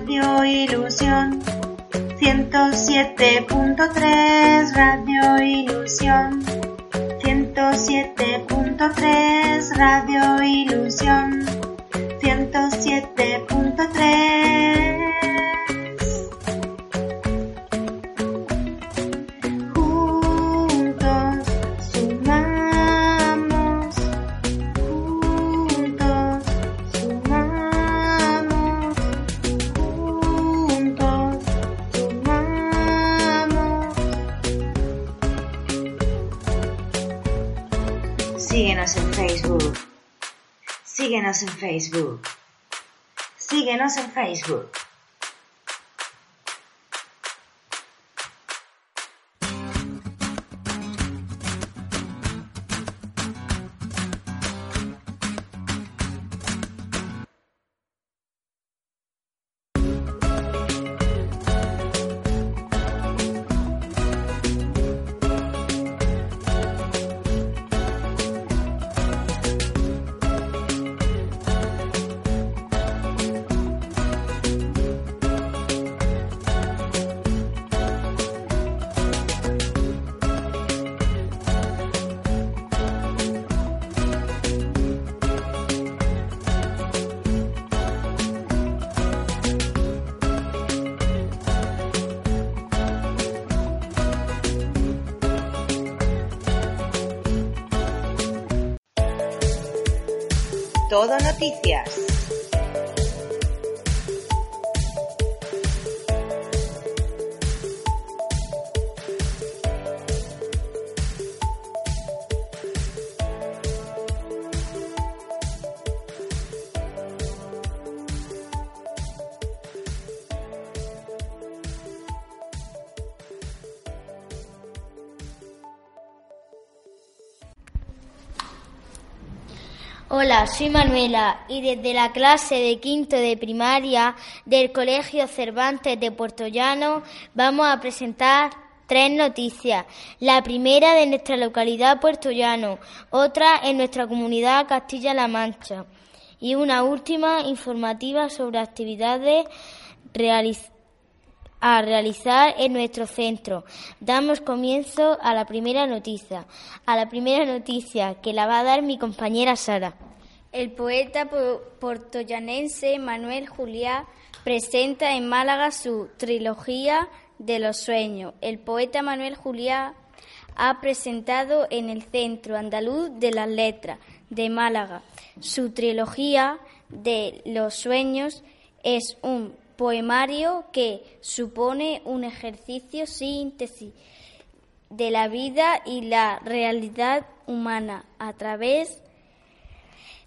Radio Ilusión 107.3 Radio Ilusión 107.3 Radio Ilusión Síguenos en Facebook. Síguenos en Facebook. Todo noticias. Hola, soy Manuela y desde la clase de quinto de primaria del Colegio Cervantes de Puerto Llano vamos a presentar tres noticias. La primera de nuestra localidad Puerto Llano, otra en nuestra comunidad Castilla-La Mancha y una última informativa sobre actividades a realizar en nuestro centro. Damos comienzo a la primera noticia, a la primera noticia que la va a dar mi compañera Sara. El poeta po- portoyanense Manuel Juliá presenta en Málaga su trilogía de los sueños. El poeta Manuel Juliá ha presentado en el Centro Andaluz de las Letras de Málaga su trilogía de los sueños es un poemario que supone un ejercicio síntesis de la vida y la realidad humana a través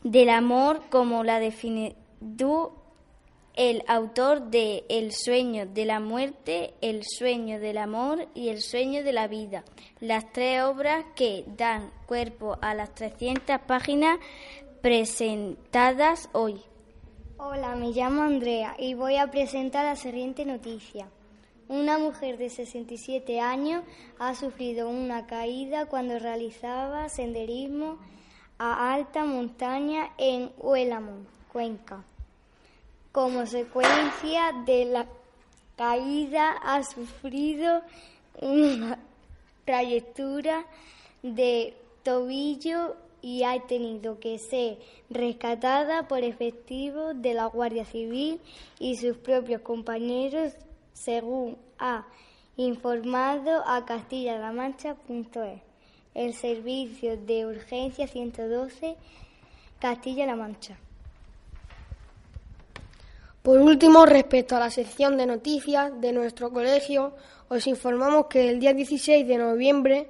del amor como la definió el autor de El sueño de la muerte, El sueño del amor y El sueño de la vida, las tres obras que dan cuerpo a las 300 páginas presentadas hoy. Hola, me llamo Andrea y voy a presentar la siguiente noticia. Una mujer de 67 años ha sufrido una caída cuando realizaba senderismo a alta montaña en Huélamon, Cuenca. Como secuencia de la caída ha sufrido una trayectoria de tobillo y ha tenido que ser rescatada por efectivos de la Guardia Civil y sus propios compañeros, según ha informado a castilla-la mancha.es, el servicio de urgencia 112 Castilla-La Mancha. Por último, respecto a la sección de noticias de nuestro colegio, os informamos que el día 16 de noviembre,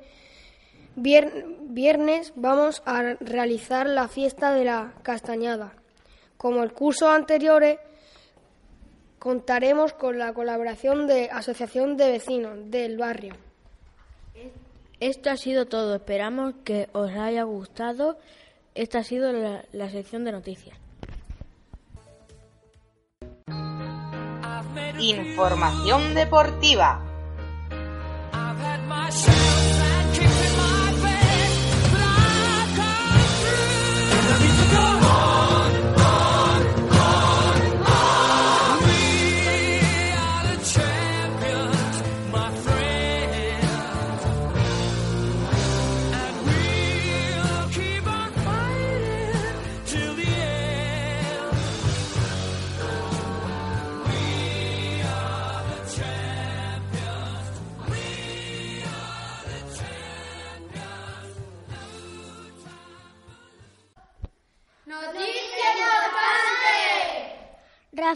vier- viernes, vamos a realizar la fiesta de la castañada. Como el curso anteriores, contaremos con la colaboración de Asociación de Vecinos del barrio. Esto ha sido todo. Esperamos que os haya gustado. Esta ha sido la, la sección de noticias. Información deportiva.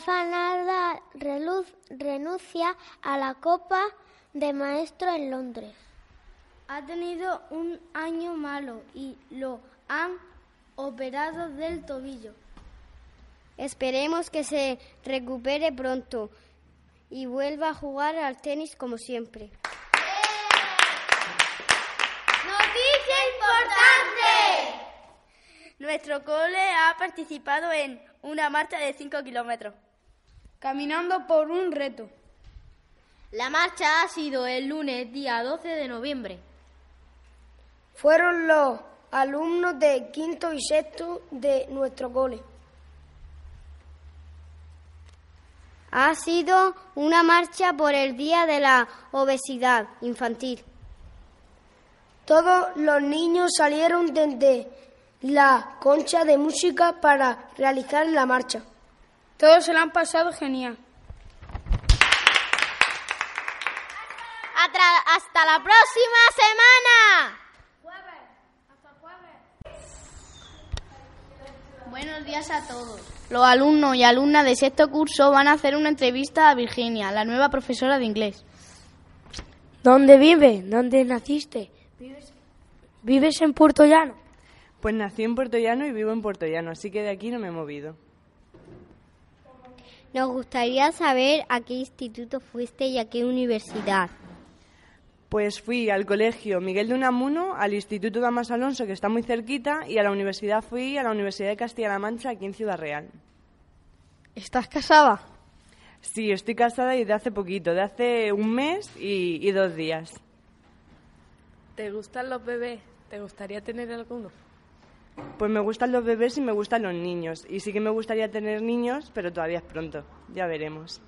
Rafa Nadal renuncia a la Copa de Maestro en Londres. Ha tenido un año malo y lo han operado del tobillo. Esperemos que se recupere pronto y vuelva a jugar al tenis como siempre. ¡Noticia importante! Nuestro cole ha participado en una marcha de 5 kilómetros. Caminando por un reto. La marcha ha sido el lunes día 12 de noviembre. Fueron los alumnos de quinto y sexto de nuestro cole. Ha sido una marcha por el Día de la Obesidad Infantil. Todos los niños salieron desde la concha de música para realizar la marcha. Todos se la han pasado genial. Hasta la próxima semana. Buenos días a todos. Los alumnos y alumnas de sexto curso van a hacer una entrevista a Virginia, la nueva profesora de inglés. ¿Dónde vives? ¿Dónde naciste? ¿Vives, en Puerto Llano? Pues nací en Puerto Llano y vivo en Puerto Llano, así que de aquí no me he movido. Nos gustaría saber a qué instituto fuiste y a qué universidad. Pues fui al colegio Miguel de Unamuno, al Instituto Damas Alonso, que está muy cerquita, y a la universidad fui a la Universidad de Castilla-La Mancha, aquí en Ciudad Real. ¿Estás casada? Sí, estoy casada y de hace poquito, de hace un mes y, y dos días. ¿Te gustan los bebés? ¿Te gustaría tener alguno? Pues me gustan los bebés y me gustan los niños. Y sí que me gustaría tener niños, pero todavía es pronto. Ya veremos.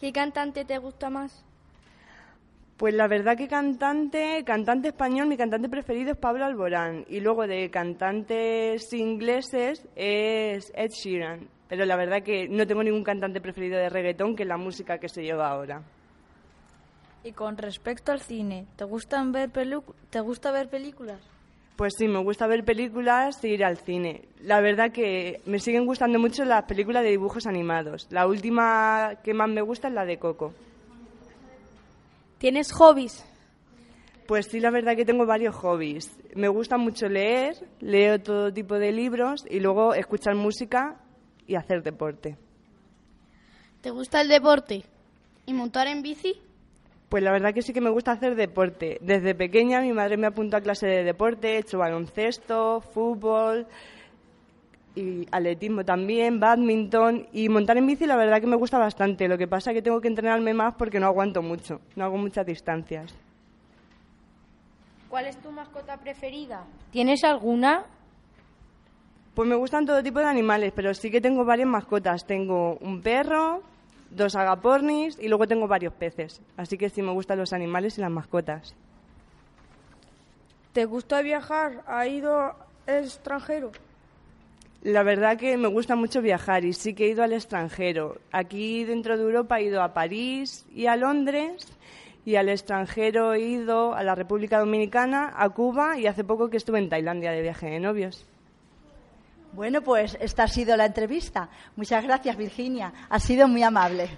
¿Qué cantante te gusta más? Pues la verdad que cantante, cantante español, mi cantante preferido es Pablo Alborán. Y luego de cantantes ingleses es Ed Sheeran. Pero la verdad que no tengo ningún cantante preferido de reggaetón que la música que se lleva ahora. Y con respecto al cine, ¿te, gustan ver ¿te gusta ver películas? Pues sí, me gusta ver películas y ir al cine. La verdad que me siguen gustando mucho las películas de dibujos animados. La última que más me gusta es la de Coco. ¿Tienes hobbies? Pues sí, la verdad que tengo varios hobbies. Me gusta mucho leer, leo todo tipo de libros y luego escuchar música y hacer deporte. ¿Te gusta el deporte? ¿Y montar en bici? Pues la verdad que sí que me gusta hacer deporte. Desde pequeña mi madre me apuntó a clase de deporte, he hecho baloncesto, fútbol y atletismo también, badminton y montar en bici la verdad que me gusta bastante. Lo que pasa es que tengo que entrenarme más porque no aguanto mucho, no hago muchas distancias. ¿Cuál es tu mascota preferida? ¿Tienes alguna? Pues me gustan todo tipo de animales, pero sí que tengo varias mascotas. Tengo un perro, dos agapornis y luego tengo varios peces. Así que sí me gustan los animales y las mascotas. ¿Te gusta viajar? ¿Ha ido al extranjero? La verdad que me gusta mucho viajar y sí que he ido al extranjero. Aquí dentro de Europa he ido a París y a Londres y al extranjero he ido a la República Dominicana, a Cuba y hace poco que estuve en Tailandia de viaje de novios. Bueno, pues esta ha sido la entrevista. Muchas gracias, Virginia. Ha sido muy amable.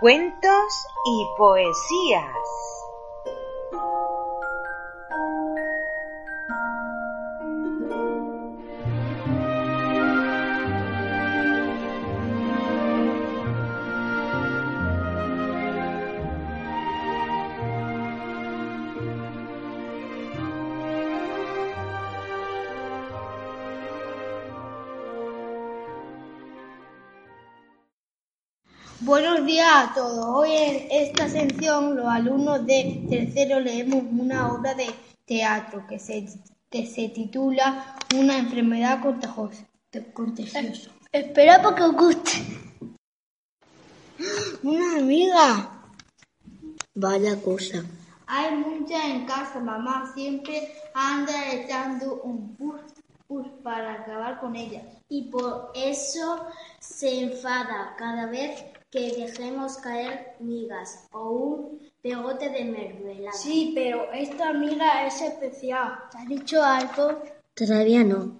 Cuentos y poesías. A todos. Hoy en esta sección los alumnos de tercero leemos una obra de teatro que se, que se titula Una enfermedad contagiosa. contagiosa. Espera para que os guste. Una amiga. Vaya cosa. Hay muchas en casa. Mamá siempre anda echando un bus, bus para acabar con ellas. Y por eso se enfada cada vez que dejemos caer migas o un pegote de mermelada. Sí, pero esta amiga es especial. ¿Te ha dicho algo? Todavía no.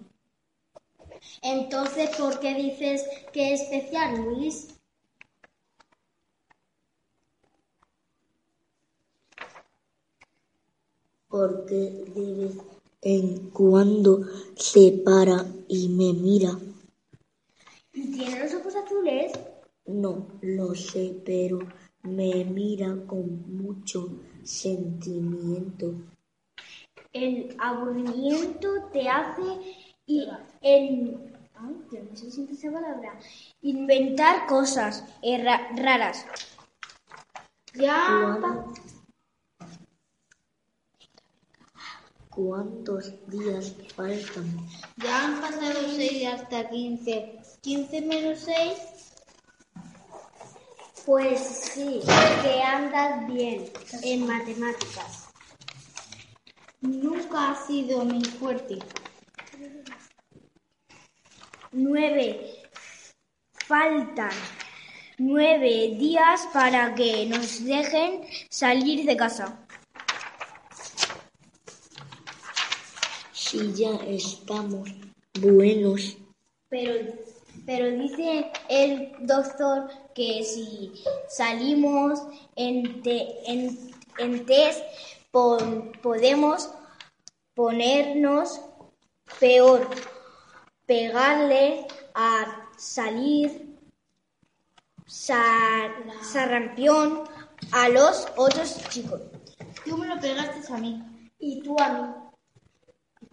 Entonces, ¿por qué dices que es especial, Luis? Porque de vez en cuando se para y me mira. ¿Y tiene los ojos azules? No lo sé, pero me mira con mucho sentimiento. El aburrimiento te hace y el ay, yo no sé si esa palabra inventar cosas erra- raras. Ya ¿Cuántos días faltan? Ya han pasado 6 hasta 15. ¿15 menos 6? Pues sí, que andas bien en matemáticas. Nunca ha sido mi fuerte. Nueve. Faltan nueve días para que nos dejen salir de casa. Si ya estamos buenos, Pero, pero dice el doctor que si salimos en, te- en, en test pon- podemos ponernos peor, pegarle a salir sar- sarampión a los otros chicos. Tú me lo pegaste a mí. Y tú a mí.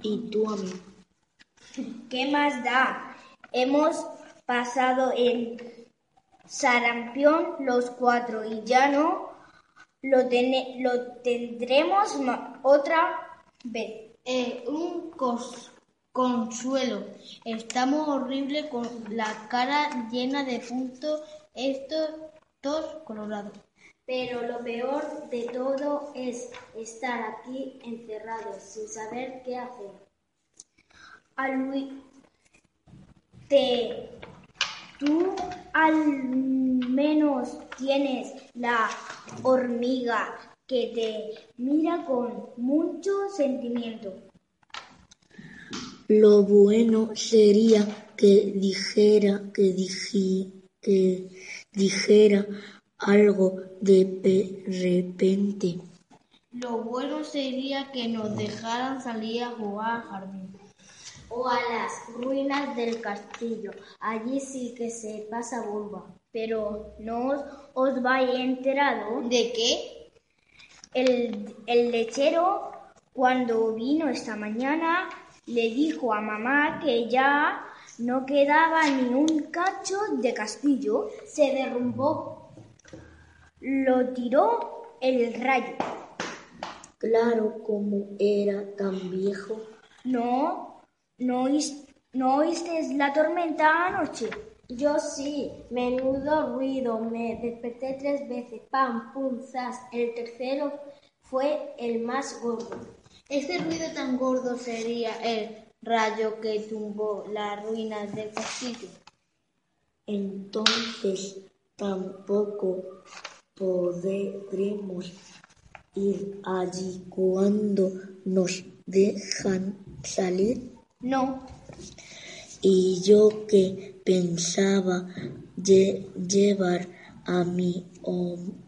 y tú a mí. ¿Qué más da? Hemos pasado el sarampión los cuatro y ya no lo, tene- lo tendremos otra vez. Eh, un cos- consuelo. Estamos horribles con la cara llena de puntos, estos dos colorados. Pero lo peor de todo es estar aquí encerrados sin saber qué hacer. A Luis, te, tú al menos tienes la hormiga que te mira con mucho sentimiento. Lo bueno sería que dijera, que, que dijera algo de pe- repente. Lo bueno sería que nos dejaran salir a jugar al jardín. O a las ruinas del castillo. Allí sí que se pasa bomba. Pero no os, os vais enterado. ¿De qué? El, el lechero, cuando vino esta mañana, le dijo a mamá que ya no quedaba ni un cacho de castillo. Se derrumbó. Lo tiró el rayo. Claro, como era tan viejo. No, no, oís- no oíste la tormenta anoche. Yo sí, menudo ruido, me desperté tres veces, pam, pum, zas. El tercero fue el más gordo. Ese ruido tan gordo sería el rayo que tumbó las ruinas del castillo. Entonces tampoco podremos ir allí cuando nos dejan salir. No, Y yo que pensaba lle- llevar a mi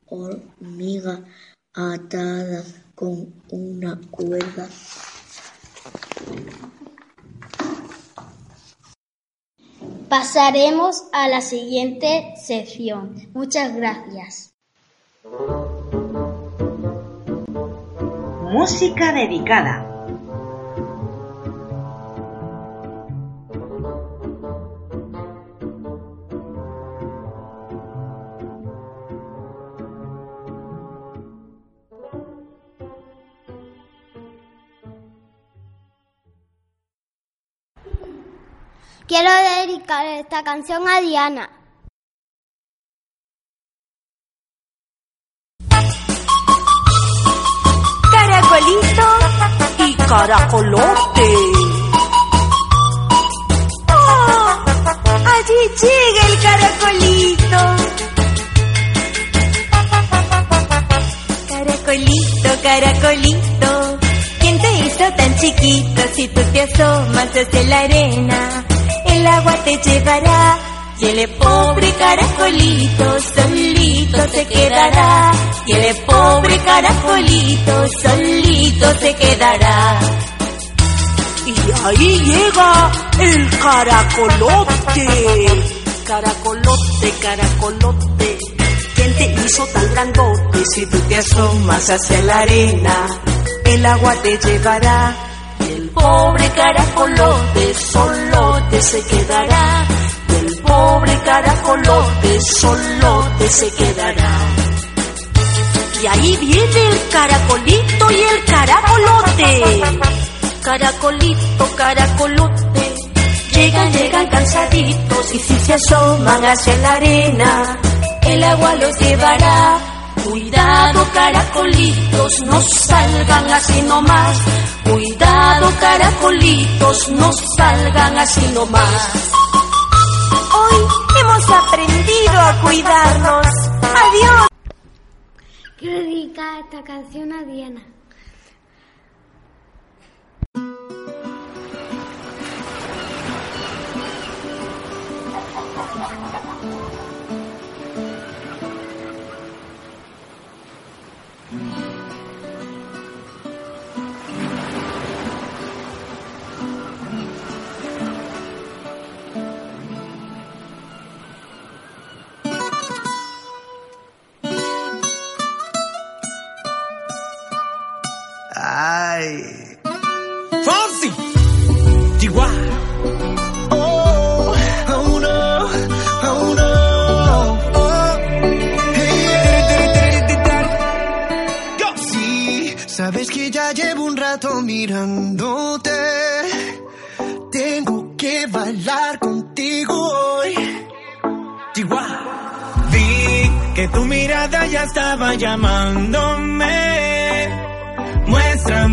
hormiga atada con una cuerda. Pasaremos a la siguiente sección. Muchas gracias. Música dedicada. Quiero dedicar esta canción a Diana. Caracolito y caracolote. ¡Oh! Allí llega el caracolito. caracolito. ¿Quién te hizo tan chiquito si tú te asomas desde la arena? El agua te llevará y el pobre caracolito solito se quedará. Y el pobre caracolito solito se quedará. Y ahí llega el caracolote. Caracolote, caracolote. ¿Quién te hizo tan grandote? Si tú te asomas hacia la arena, el agua te llevará. Pobre caracolote solote se quedará. El pobre caracolote solote se quedará. Y ahí viene el caracolito y el caracolote. Caracolito, caracolote, llegan, llegan cansaditos y si se asoman hacia la arena, el agua los llevará. Cuidado, caracolitos, no salgan así nomás. Cuidado, caracolitos, no salgan así nomás. Hoy hemos aprendido a cuidarnos. Adiós. Quiero dedicar esta canción a Diana. Ay. Fonsi. Chihuahua. Sabes que ya llevo un rato mirándote. Tengo que bailar contigo hoy. Chihuahua. Vi que tu mirada ya estaba llamándome.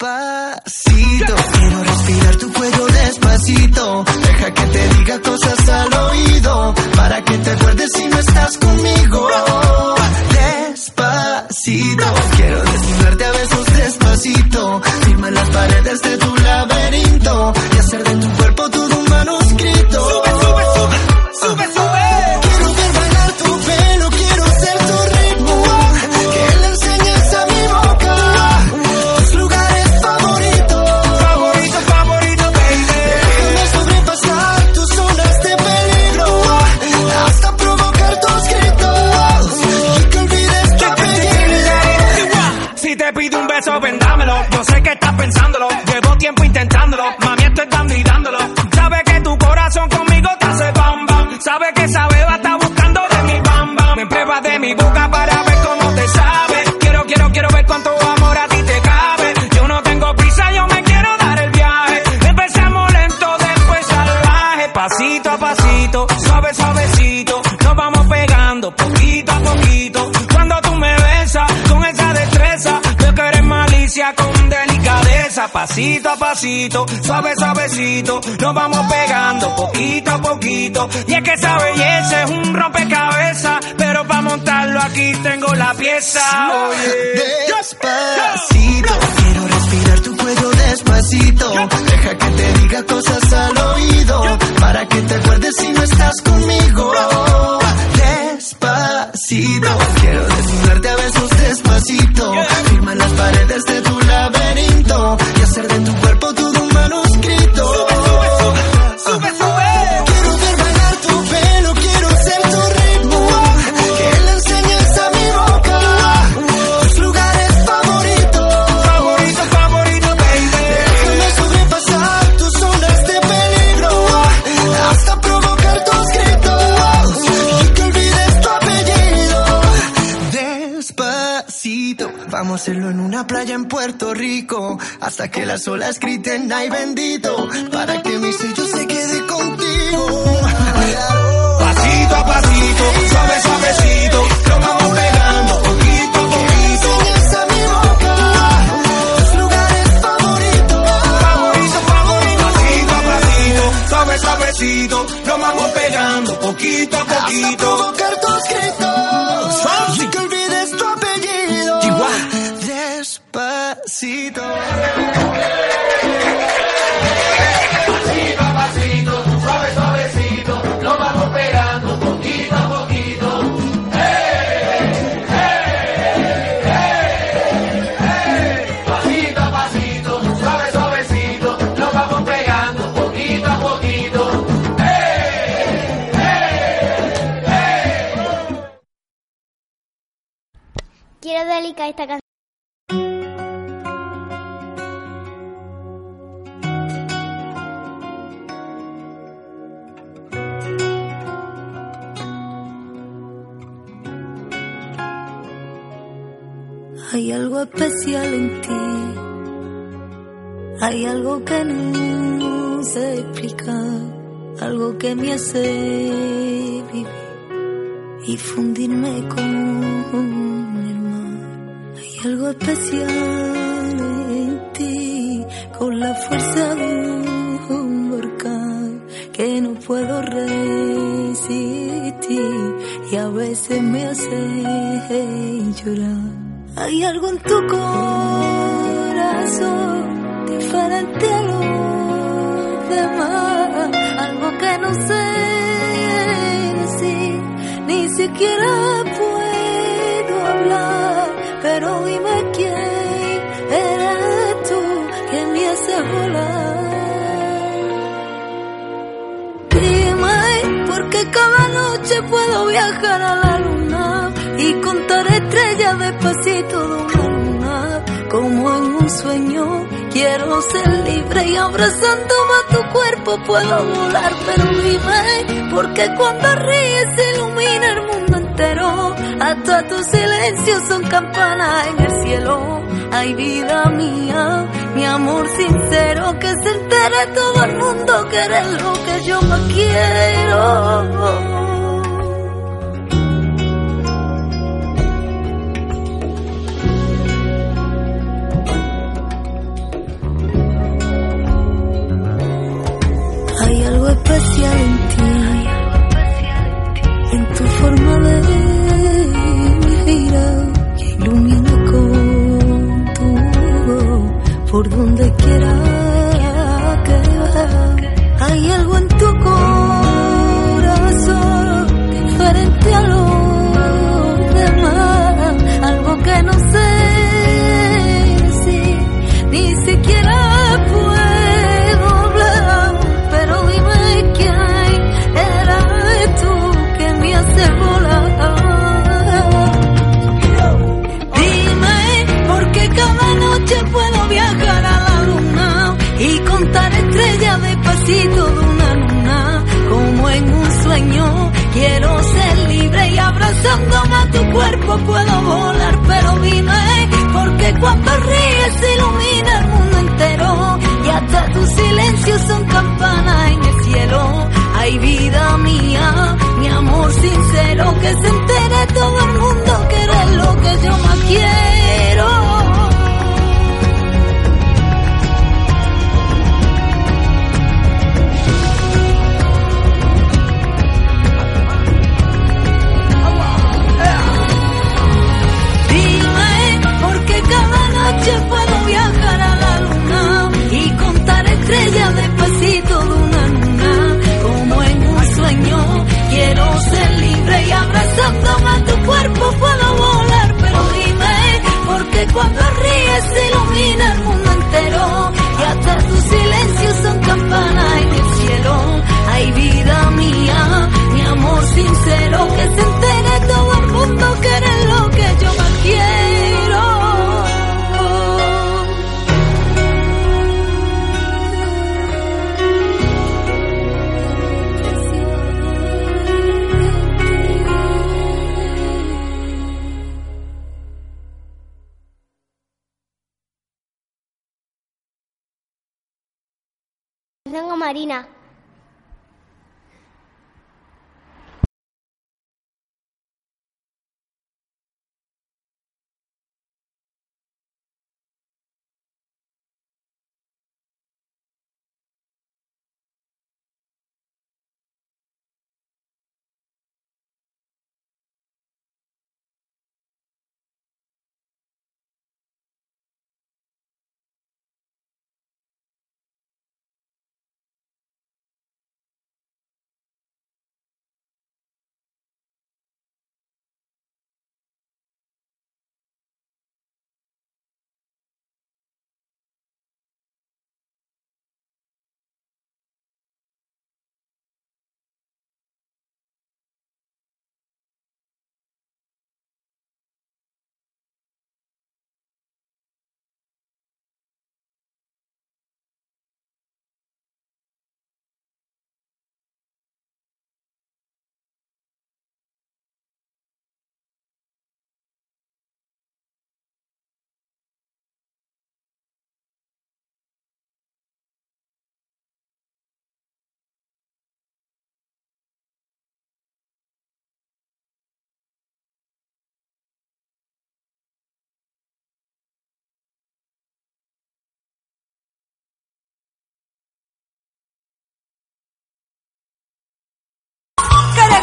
Despacito, quiero respirar tu cuello despacito. Deja que te diga cosas al oído, para que te acuerdes si no estás conmigo. Despacito, quiero desnudarte a besos despacito. Firma las paredes de tu te pido Pasito a pasito, suave, suavecito. Nos vamos pegando poquito a poquito. Y es que esa belleza es un rompecabezas. Pero para montarlo aquí tengo la pieza. Oye. Despacito, quiero respirar tu cuello despacito. Deja que te diga Que las olas griten, ay bendito. Para que mi Hay algo especial en ti. Hay algo que no sé explicar. Algo que me hace vivir y fundirme con el mar. Hay algo especial en ti. Con la fuerza de un volcán que no puedo resistir. Y a veces me hace llorar. Hay algo en tu corazón diferente a los demás, algo que no sé decir, ni siquiera puedo hablar, pero dime quién eres tú que me hace volar. Dime, porque cada noche puedo viajar a la luna y contar estrellas despacito de una luna. Como en un sueño, quiero ser libre y abrazándome a tu cuerpo puedo volar. Pero dime, porque cuando ríes se ilumina el mundo entero. Hasta tus silencios son campanas en el cielo. Ay, vida mía, mi amor sincero, que se entere todo el mundo que eres lo que yo más quiero. Cuerpo puedo volar, pero dime, porque cuando ríes ilumina el mundo entero y hasta tus silencios son campanas en el cielo. Ay, vida mía, mi amor sincero, que se entere todo el mundo que eres lo que yo más quiero.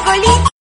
Caracolito.